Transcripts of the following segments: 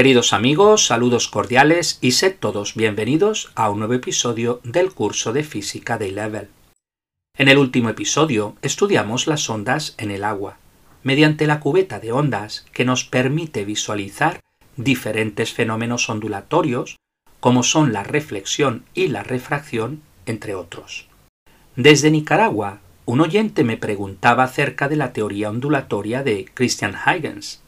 Queridos amigos, saludos cordiales y sed todos bienvenidos a un nuevo episodio del curso de física de Level. En el último episodio estudiamos las ondas en el agua, mediante la cubeta de ondas que nos permite visualizar diferentes fenómenos ondulatorios como son la reflexión y la refracción, entre otros. Desde Nicaragua, un oyente me preguntaba acerca de la teoría ondulatoria de Christian Huygens.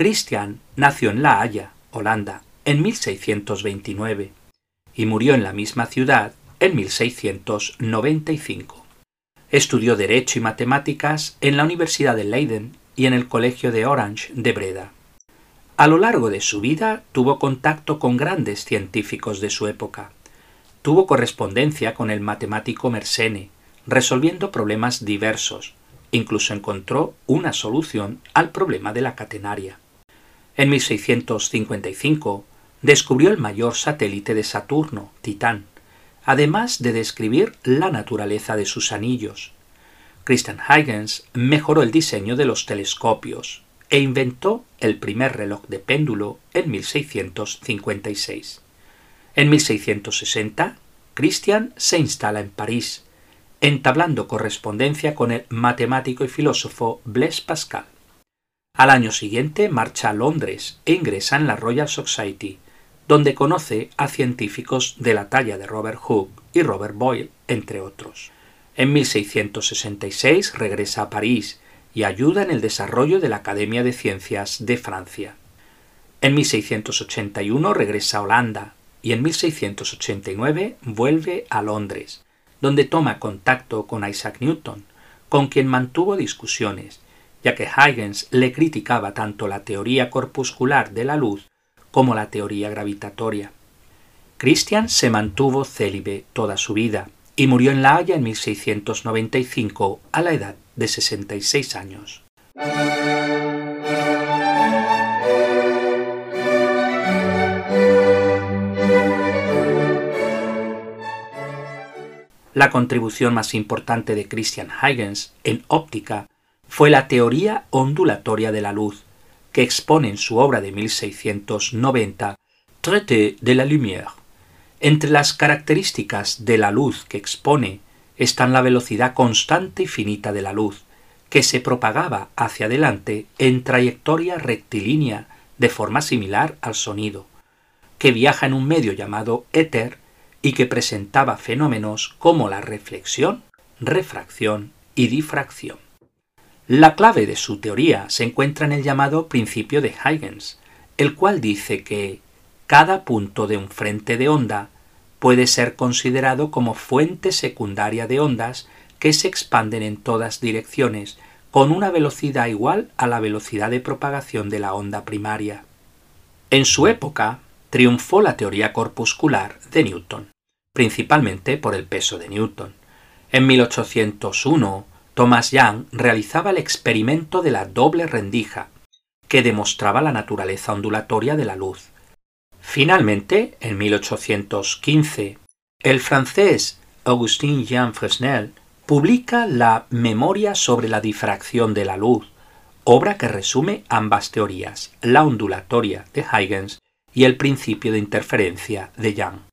Christian nació en La Haya, Holanda, en 1629 y murió en la misma ciudad en 1695. Estudió Derecho y Matemáticas en la Universidad de Leiden y en el Colegio de Orange de Breda. A lo largo de su vida tuvo contacto con grandes científicos de su época. Tuvo correspondencia con el matemático Mersenne, resolviendo problemas diversos. Incluso encontró una solución al problema de la catenaria. En 1655 descubrió el mayor satélite de Saturno, Titán, además de describir la naturaleza de sus anillos. Christian Huygens mejoró el diseño de los telescopios e inventó el primer reloj de péndulo en 1656. En 1660, Christian se instala en París, entablando correspondencia con el matemático y filósofo Blaise Pascal. Al año siguiente marcha a Londres e ingresa en la Royal Society, donde conoce a científicos de la talla de Robert Hooke y Robert Boyle, entre otros. En 1666 regresa a París y ayuda en el desarrollo de la Academia de Ciencias de Francia. En 1681 regresa a Holanda y en 1689 vuelve a Londres, donde toma contacto con Isaac Newton, con quien mantuvo discusiones ya que Huygens le criticaba tanto la teoría corpuscular de la luz como la teoría gravitatoria. Christian se mantuvo célibe toda su vida y murió en La Haya en 1695 a la edad de 66 años. La contribución más importante de Christian Huygens en óptica fue la teoría ondulatoria de la luz, que expone en su obra de 1690 Traité de la lumière. Entre las características de la luz que expone están la velocidad constante y finita de la luz, que se propagaba hacia adelante en trayectoria rectilínea de forma similar al sonido, que viaja en un medio llamado éter y que presentaba fenómenos como la reflexión, refracción y difracción. La clave de su teoría se encuentra en el llamado principio de Huygens, el cual dice que cada punto de un frente de onda puede ser considerado como fuente secundaria de ondas que se expanden en todas direcciones con una velocidad igual a la velocidad de propagación de la onda primaria. En su época triunfó la teoría corpuscular de Newton, principalmente por el peso de Newton. En 1801 Thomas Young realizaba el experimento de la doble rendija, que demostraba la naturaleza ondulatoria de la luz. Finalmente, en 1815, el francés Augustin Jean Fresnel publica la Memoria sobre la difracción de la luz, obra que resume ambas teorías, la ondulatoria de Huygens y el principio de interferencia de Young.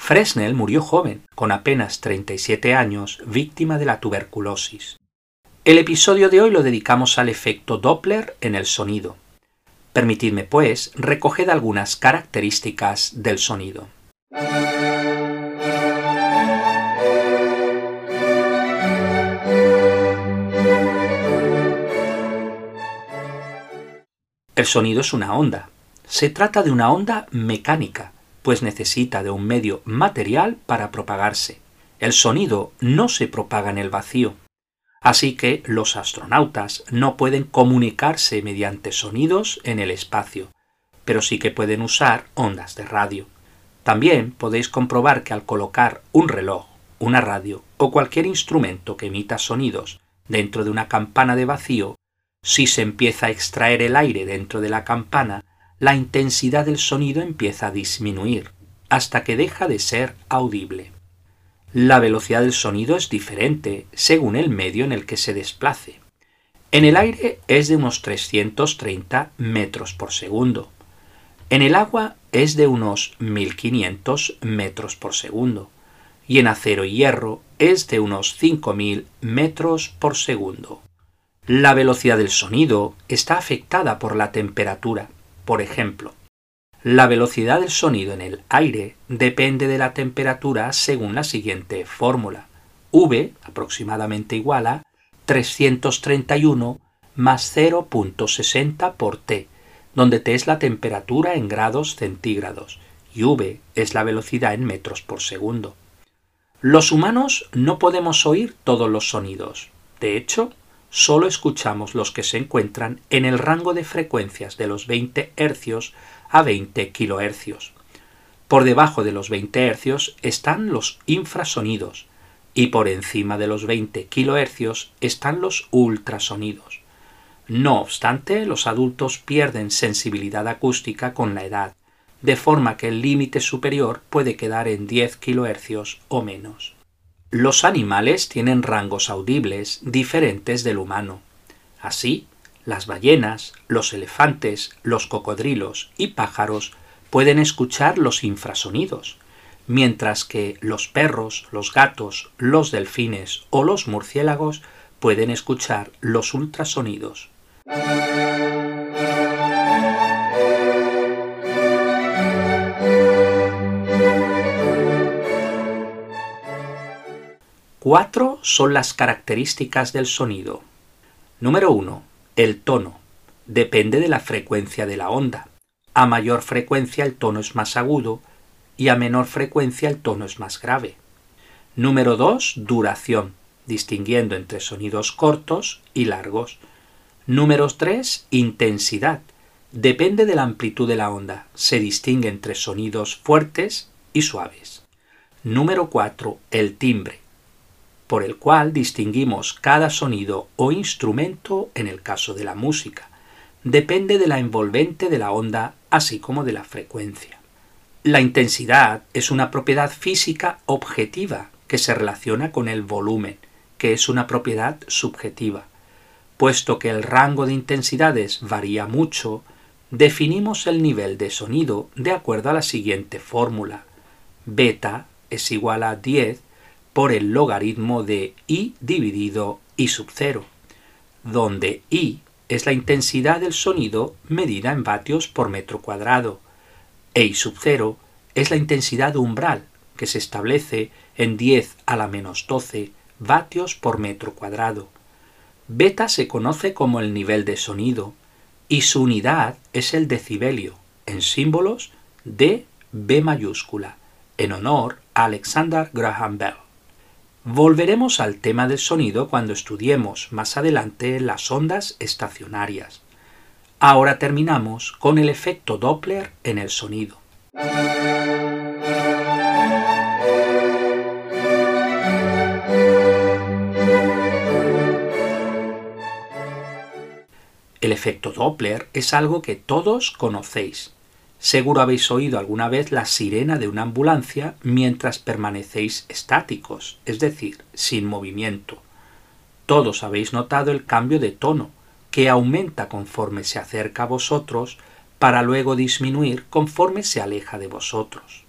Fresnel murió joven, con apenas 37 años, víctima de la tuberculosis. El episodio de hoy lo dedicamos al efecto Doppler en el sonido. Permitidme, pues, recoger algunas características del sonido. El sonido es una onda. Se trata de una onda mecánica, pues necesita de un medio material para propagarse. El sonido no se propaga en el vacío. Así que los astronautas no pueden comunicarse mediante sonidos en el espacio, pero sí que pueden usar ondas de radio. También podéis comprobar que al colocar un reloj, una radio o cualquier instrumento que emita sonidos dentro de una campana de vacío, si se empieza a extraer el aire dentro de la campana, la intensidad del sonido empieza a disminuir hasta que deja de ser audible. La velocidad del sonido es diferente según el medio en el que se desplace. En el aire es de unos 330 metros por segundo. En el agua es de unos 1500 metros por segundo. Y en acero y hierro es de unos 5000 metros por segundo. La velocidad del sonido está afectada por la temperatura. Por ejemplo, la velocidad del sonido en el aire depende de la temperatura según la siguiente fórmula. V aproximadamente igual a 331 más 0.60 por T, donde T es la temperatura en grados centígrados y V es la velocidad en metros por segundo. Los humanos no podemos oír todos los sonidos. De hecho, solo escuchamos los que se encuentran en el rango de frecuencias de los 20 Hz a 20 kHz. Por debajo de los 20 Hz están los infrasonidos, y por encima de los 20 kHz están los ultrasonidos. No obstante, los adultos pierden sensibilidad acústica con la edad, de forma que el límite superior puede quedar en 10 kHz o menos. Los animales tienen rangos audibles diferentes del humano. Así, las ballenas, los elefantes, los cocodrilos y pájaros pueden escuchar los infrasonidos, mientras que los perros, los gatos, los delfines o los murciélagos pueden escuchar los ultrasonidos. Cuatro son las características del sonido. Número 1. El tono. Depende de la frecuencia de la onda. A mayor frecuencia el tono es más agudo y a menor frecuencia el tono es más grave. Número 2. Duración, distinguiendo entre sonidos cortos y largos. Número 3. Intensidad. Depende de la amplitud de la onda. Se distingue entre sonidos fuertes y suaves. Número 4. El timbre, por el cual distinguimos cada sonido o instrumento en el caso de la música. Depende de la envolvente de la onda, así como de la frecuencia. La intensidad es una propiedad física objetiva que se relaciona con el volumen, que es una propiedad subjetiva. Puesto que el rango de intensidades varía mucho, definimos el nivel de sonido de acuerdo a la siguiente fórmula. Beta es igual a 10 por el logaritmo de I dividido I sub 0, donde I es la intensidad del sonido medida en vatios por metro cuadrado e I sub 0 es la intensidad umbral, que se establece en 10 a la menos 12 vatios por metro cuadrado. Beta se conoce como el nivel de sonido y su unidad es el decibelio, en símbolos de B mayúscula, en honor a Alexander Graham Bell. Volveremos al tema del sonido cuando estudiemos más adelante las ondas estacionarias. Ahora terminamos con el efecto Doppler en el sonido. El efecto Doppler es algo que todos conocéis. Seguro habéis oído alguna vez la sirena de una ambulancia mientras permanecéis estáticos, es decir, sin movimiento. Todos habéis notado el cambio de tono, que aumenta conforme se acerca a vosotros para luego disminuir conforme se aleja de vosotros.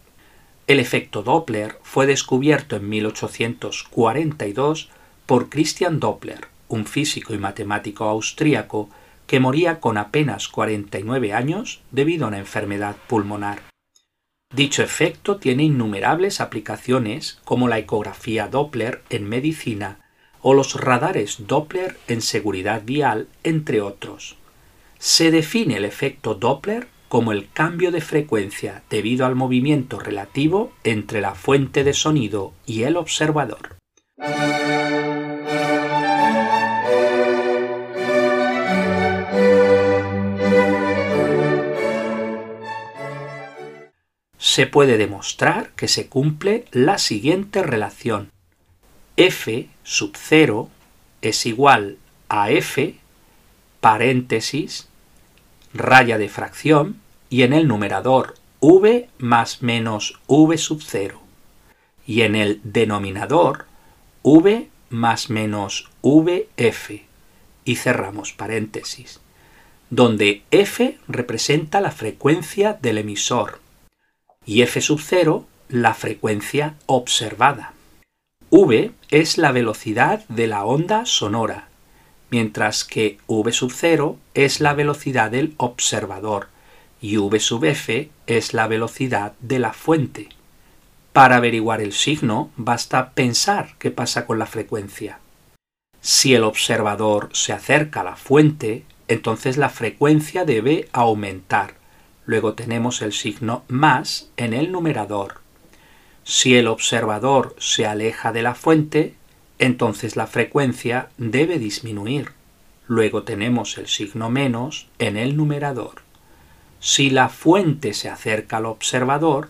El efecto Doppler fue descubierto en 1842 por Christian Doppler, un físico y matemático austríaco que moría con apenas 49 años debido a una enfermedad pulmonar. Dicho efecto tiene innumerables aplicaciones como la ecografía Doppler en medicina o los radares Doppler en seguridad vial, entre otros. Se define el efecto Doppler como el cambio de frecuencia debido al movimiento relativo entre la fuente de sonido y el observador. Se puede demostrar que se cumple la siguiente relación. F sub 0 es igual a f paréntesis raya de fracción y en el numerador v más menos v sub 0 y en el denominador v más menos vf y cerramos paréntesis, donde f representa la frecuencia del emisor y f sub 0 la frecuencia observada. v es la velocidad de la onda sonora, mientras que v sub 0 es la velocidad del observador y v sub f es la velocidad de la fuente. Para averiguar el signo basta pensar qué pasa con la frecuencia. Si el observador se acerca a la fuente, entonces la frecuencia debe aumentar. Luego tenemos el signo más en el numerador. Si el observador se aleja de la fuente, entonces la frecuencia debe disminuir. Luego tenemos el signo menos en el numerador. Si la fuente se acerca al observador,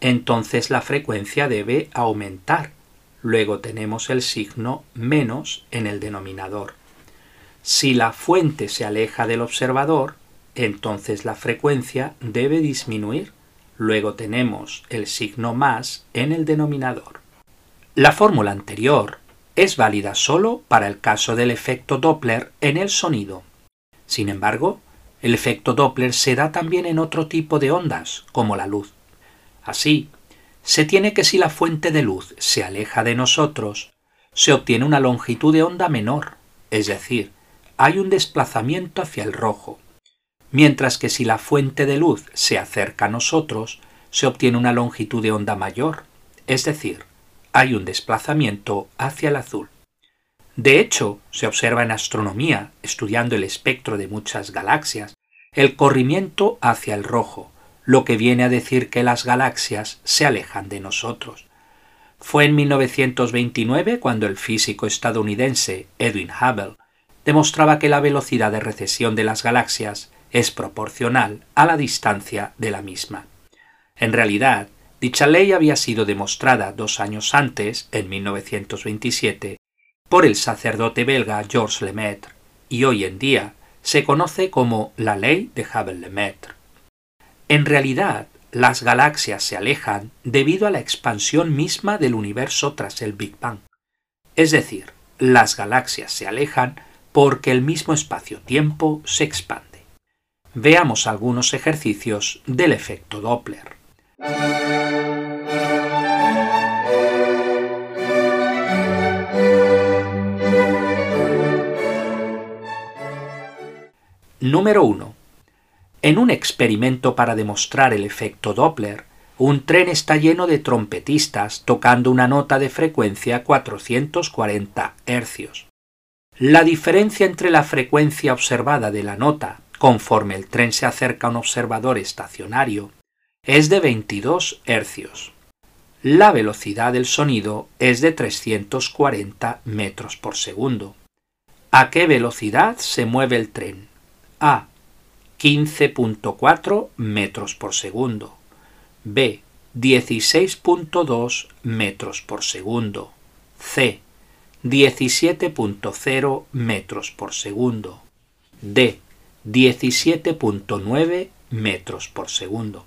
entonces la frecuencia debe aumentar. Luego tenemos el signo menos en el denominador. Si la fuente se aleja del observador, entonces la frecuencia debe disminuir. Luego tenemos el signo más en el denominador. La fórmula anterior es válida solo para el caso del efecto Doppler en el sonido. Sin embargo, el efecto Doppler se da también en otro tipo de ondas, como la luz. Así, se tiene que si la fuente de luz se aleja de nosotros, se obtiene una longitud de onda menor, es decir, hay un desplazamiento hacia el rojo, mientras que si la fuente de luz se acerca a nosotros, se obtiene una longitud de onda mayor, es decir, hay un desplazamiento hacia el azul. De hecho, se observa en astronomía, estudiando el espectro de muchas galaxias, el corrimiento hacia el rojo, lo que viene a decir que las galaxias se alejan de nosotros. Fue en 1929 cuando el físico estadounidense Edwin Hubble demostraba que la velocidad de recesión de las galaxias es proporcional a la distancia de la misma. En realidad, dicha ley había sido demostrada dos años antes, en 1927, por el sacerdote belga Georges Lemaitre, y hoy en día se conoce como la ley de Hubble-Lemaitre. En realidad, las galaxias se alejan debido a la expansión misma del universo tras el Big Bang. Es decir, las galaxias se alejan porque el mismo espacio-tiempo se expande. Veamos algunos ejercicios del efecto Doppler. Número 1. En un experimento para demostrar el efecto Doppler, un tren está lleno de trompetistas tocando una nota de frecuencia 440 Hz. La diferencia entre la frecuencia observada de la nota conforme el tren se acerca a un observador estacionario es de 22 Hz. La velocidad del sonido es de 340 metros por segundo. ¿A qué velocidad se mueve el tren? A. 15.4 metros por segundo. B. 16.2 metros por segundo. C. 17.0 metros por segundo. D. 17.9 metros por segundo.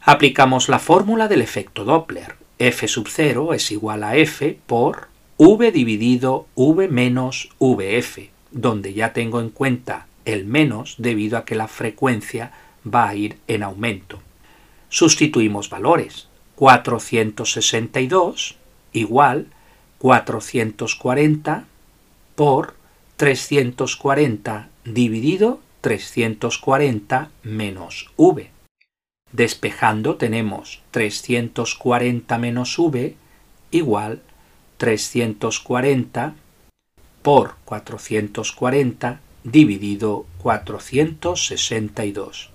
Aplicamos la fórmula del efecto Doppler. F sub 0 es igual a F por V dividido V menos VF, donde ya tengo en cuenta el menos debido a que la frecuencia va a ir en aumento. Sustituimos valores. 462 igual 440 por 340 dividido 340 menos v. Despejando tenemos 340 menos v igual 340 por 440 dividido 462,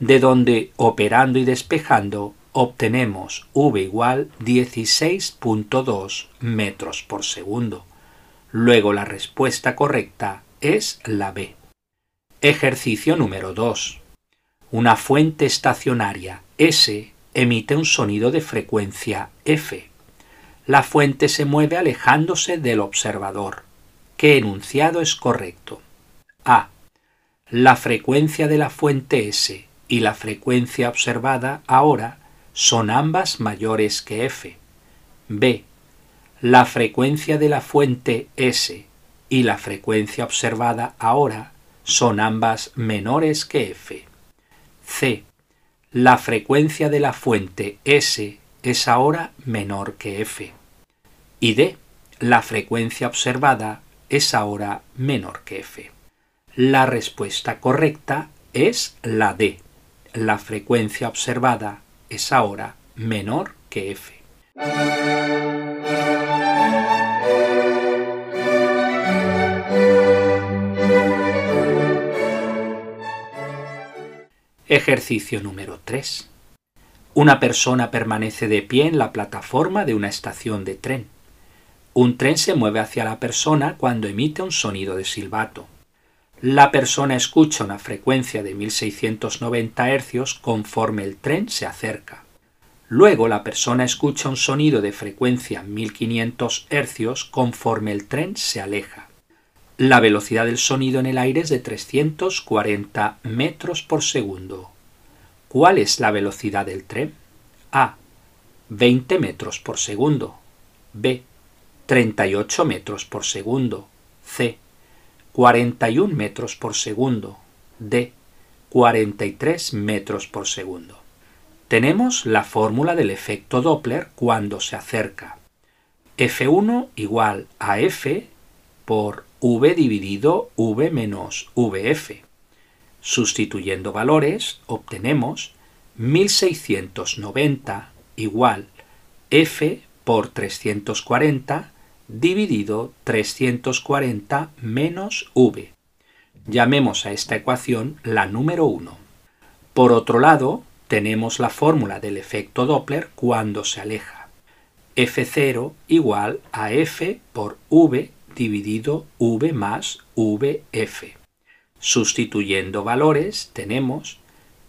de donde operando y despejando obtenemos v igual 16.2 metros por segundo. Luego la respuesta correcta es la B. Ejercicio número 2. Una fuente estacionaria S emite un sonido de frecuencia F. La fuente se mueve alejándose del observador. ¿Qué enunciado es correcto? A. La frecuencia de la fuente S y la frecuencia observada ahora son ambas mayores que f. B. La frecuencia de la fuente S y la frecuencia observada ahora son ambas menores que F. C. La frecuencia de la fuente S es ahora menor que F. Y D. La frecuencia observada es ahora menor que F. La respuesta correcta es la D. La frecuencia observada es ahora menor que F. Ejercicio número 3. Una persona permanece de pie en la plataforma de una estación de tren. Un tren se mueve hacia la persona cuando emite un sonido de silbato. La persona escucha una frecuencia de 1690 Hz conforme el tren se acerca. Luego la persona escucha un sonido de frecuencia 1500 Hz conforme el tren se aleja. La velocidad del sonido en el aire es de 340 metros por segundo. ¿Cuál es la velocidad del tren? A. 20 metros por segundo. B. 38 metros por segundo. C. 41 metros por segundo. D. 43 metros por segundo. Tenemos la fórmula del efecto Doppler cuando se acerca. F1 igual a F por V dividido V menos VF. Sustituyendo valores obtenemos 1690 igual F por 340 dividido 340 menos V. Llamemos a esta ecuación la número 1. Por otro lado, tenemos la fórmula del efecto Doppler cuando se aleja. F0 igual a F por V dividido V más VF. Sustituyendo valores tenemos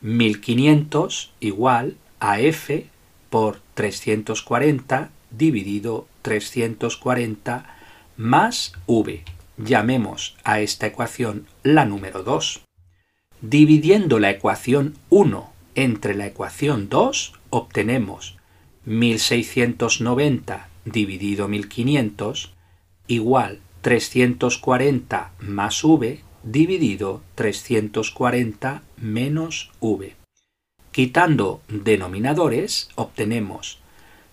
1500 igual a F por 340 dividido 340 más V. Llamemos a esta ecuación la número 2. Dividiendo la ecuación 1 entre la ecuación 2 obtenemos 1690 dividido 1500 igual 340 más v dividido 340 menos v. Quitando denominadores obtenemos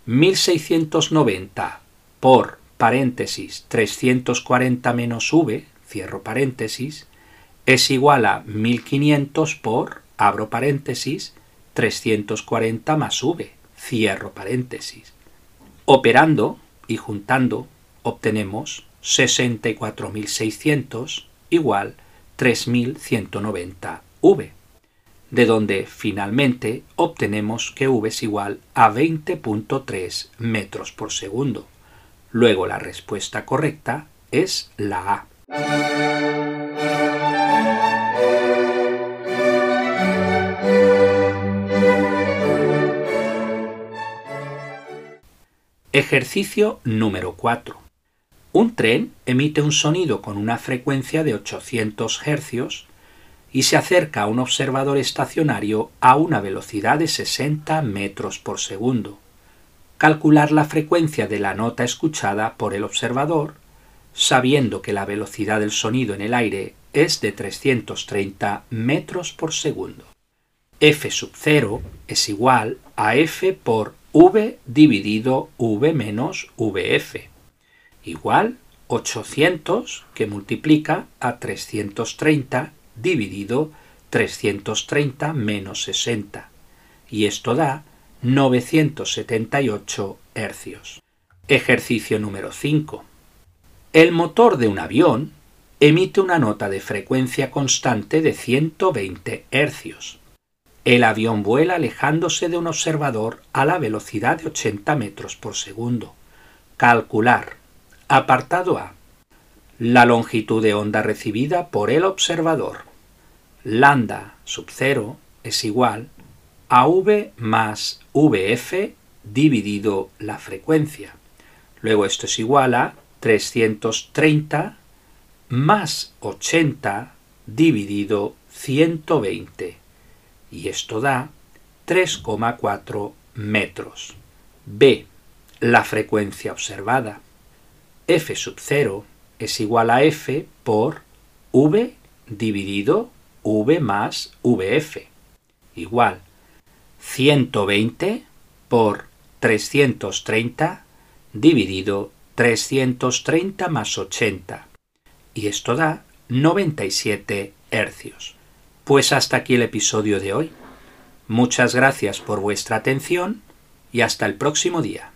1690 por paréntesis 340 menos v, cierro paréntesis, es igual a 1500 por, abro paréntesis, 340 más v, cierro paréntesis. Operando y juntando obtenemos 64.600 igual 3.190 V, de donde finalmente obtenemos que V es igual a 20.3 metros por segundo. Luego la respuesta correcta es la A. Ejercicio número 4. Un tren emite un sonido con una frecuencia de 800 Hz y se acerca a un observador estacionario a una velocidad de 60 metros por segundo. Calcular la frecuencia de la nota escuchada por el observador, sabiendo que la velocidad del sonido en el aire es de 330 metros por segundo. F sub 0 es igual a F por V dividido V menos VF igual 800 que multiplica a 330 dividido 330 menos 60 y esto da 978 hercios. Ejercicio número 5. El motor de un avión emite una nota de frecuencia constante de 120 hercios. El avión vuela alejándose de un observador a la velocidad de 80 metros por segundo. Calcular Apartado A. La longitud de onda recibida por el observador. Lambda sub 0 es igual a V más VF dividido la frecuencia. Luego esto es igual a 330 más 80 dividido 120. Y esto da 3,4 metros. B la frecuencia observada. F sub 0 es igual a f por v dividido v más vf, igual 120 por 330 dividido 330 más 80, y esto da 97 hercios. Pues hasta aquí el episodio de hoy. Muchas gracias por vuestra atención y hasta el próximo día.